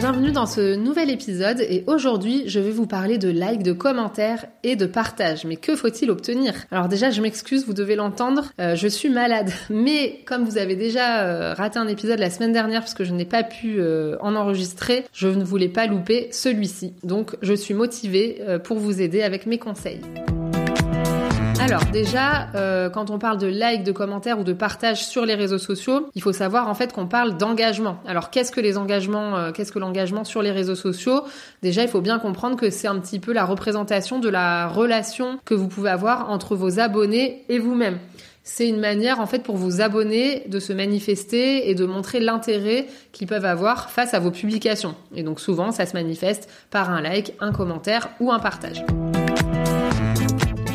Bienvenue dans ce nouvel épisode et aujourd'hui je vais vous parler de likes, de commentaires et de partages. Mais que faut-il obtenir? Alors déjà je m'excuse, vous devez l'entendre, euh, je suis malade. Mais comme vous avez déjà euh, raté un épisode la semaine dernière parce que je n'ai pas pu euh, en enregistrer, je ne voulais pas louper celui-ci. Donc je suis motivée pour vous aider avec mes conseils. Alors déjà, euh, quand on parle de like, de commentaires ou de partage sur les réseaux sociaux, il faut savoir en fait qu'on parle d'engagement. Alors qu'est-ce que les engagements, euh, qu'est-ce que l'engagement sur les réseaux sociaux? Déjà, il faut bien comprendre que c'est un petit peu la représentation de la relation que vous pouvez avoir entre vos abonnés et vous-même. C'est une manière en fait pour vos abonnés de se manifester et de montrer l'intérêt qu'ils peuvent avoir face à vos publications. Et donc souvent, ça se manifeste par un like, un commentaire ou un partage.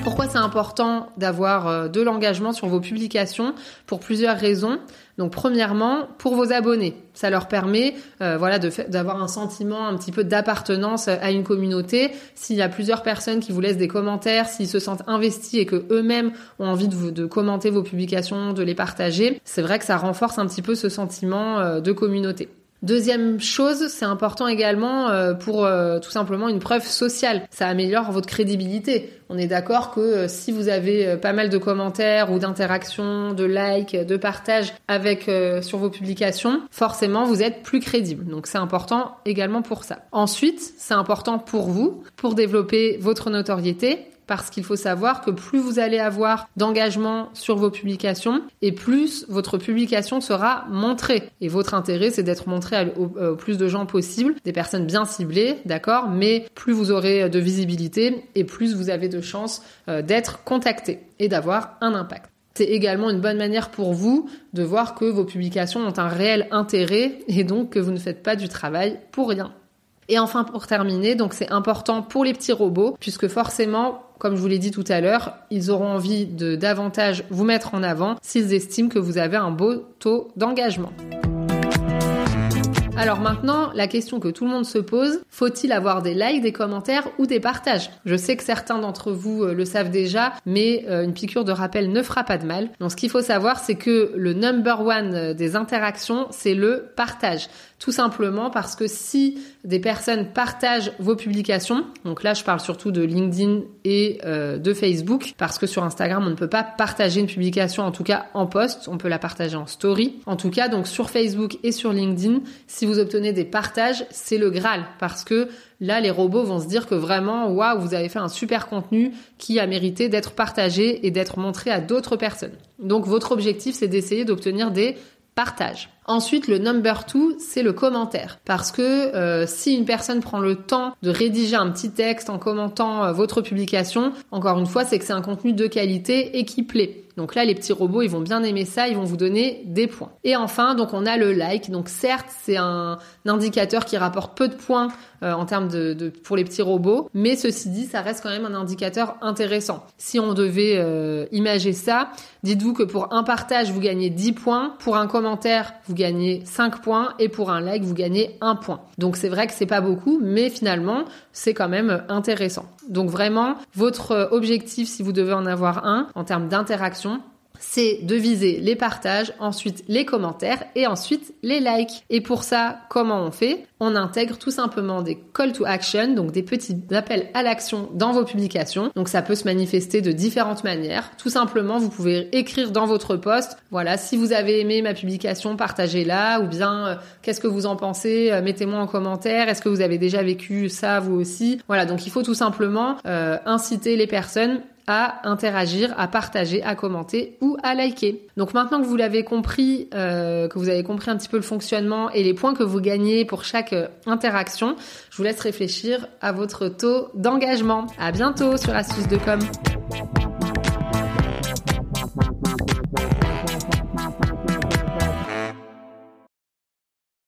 Pourquoi c'est important d'avoir euh, de l'engagement sur vos publications Pour plusieurs raisons. Donc premièrement, pour vos abonnés, ça leur permet euh, voilà d'avoir un sentiment un petit peu d'appartenance à une communauté. S'il y a plusieurs personnes qui vous laissent des commentaires, s'ils se sentent investis et que eux-mêmes ont envie de, commenter vos publications, de les partager, c'est vrai que ça renforce un petit peu ce sentiment euh, de communauté. Deuxième chose, c'est important également euh, pour euh, tout simplement une preuve sociale. Ça améliore votre crédibilité. On est d'accord que euh, si vous avez pas mal de commentaires ou d'interactions, de likes, de partages avec sur vos publications, forcément vous êtes plus crédible. Donc c'est important également pour ça. Ensuite, c'est important pour vous pour développer votre notoriété parce qu'il faut savoir que plus vous allez avoir d'engagement sur vos publications et plus votre publication sera montrée. Et votre intérêt, c'est d'être montré au, plus de gens possible, des personnes bien ciblées, d'accord? Mais plus vous aurez de visibilité et plus vous avez de chances euh, d'être contacté et d'avoir un impact. C'est également une bonne manière pour vous de voir que vos publications ont un réel intérêt et donc que vous ne faites pas du travail pour rien. Et enfin, pour terminer, donc c'est important pour les petits robots, puisque forcément, comme je vous l'ai dit tout à l'heure, ils auront envie de davantage vous mettre en avant s'ils estiment que vous avez un beau taux d'engagement. Alors maintenant, la question que tout le monde se pose, faut-il avoir des likes, des commentaires ou des partages? Je sais que certains d'entre vous euh, le savent déjà, mais euh, une piqûre de rappel ne fera pas de mal. Donc ce qu'il faut savoir, c'est que le number one euh, des interactions, c'est le partage. Tout simplement parce que si des personnes partagent vos publications, donc là je parle surtout de LinkedIn et de Facebook, parce que sur Instagram on ne peut pas partager une publication, en tout cas en post, on peut la partager en story. En tout cas donc sur Facebook et sur LinkedIn, vous obtenez des partages, c'est le Graal parce que là, les robots vont se dire que vraiment, waouh, vous avez fait un super contenu qui a mérité d'être partagé et d'être montré à d'autres personnes. Donc, votre objectif, c'est d'essayer d'obtenir des partages. Ensuite, le number two, c'est le commentaire. Parce que euh, si une personne prend le temps de rédiger un petit texte en commentant euh, votre publication, encore une fois, c'est que c'est un contenu de qualité et qui plaît. Donc là, les petits robots, ils vont bien aimer ça, ils vont vous donner des points. Et enfin, donc on a le like. Donc certes, c'est un, indicateur qui rapporte peu de points euh, en termes de, pour les petits robots, mais ceci dit, ça reste quand même un indicateur intéressant. Si on devait euh, imager ça, dites-vous que pour un partage, vous gagnez 10 points, pour un commentaire, vous gagnez 5 points et pour un like, vous gagnez 1 point. Donc c'est vrai que c'est pas beaucoup, mais finalement, c'est quand même intéressant. Donc vraiment, votre objectif, si vous devez en avoir un, en termes d'interaction, c'est de viser les partages, ensuite les commentaires et ensuite les likes. Et pour ça, comment on fait? On intègre tout simplement des call to action, donc des petits appels à l'action dans vos publications. Donc ça peut se manifester de différentes manières. Tout simplement, vous pouvez écrire dans votre post, voilà, si vous avez aimé ma publication, partagez-la, ou bien euh, qu'est-ce que vous en pensez, euh, mettez-moi en commentaire, est-ce que vous avez déjà vécu ça vous aussi? Voilà, donc il faut tout simplement euh, inciter les personnes à interagir, à partager, à commenter ou à liker. Donc maintenant que vous l'avez compris, euh, que vous avez compris un petit peu le fonctionnement et les points que vous gagnez pour chaque euh, interaction, je vous laisse réfléchir à votre taux d'engagement. À bientôt sur Astuce de com.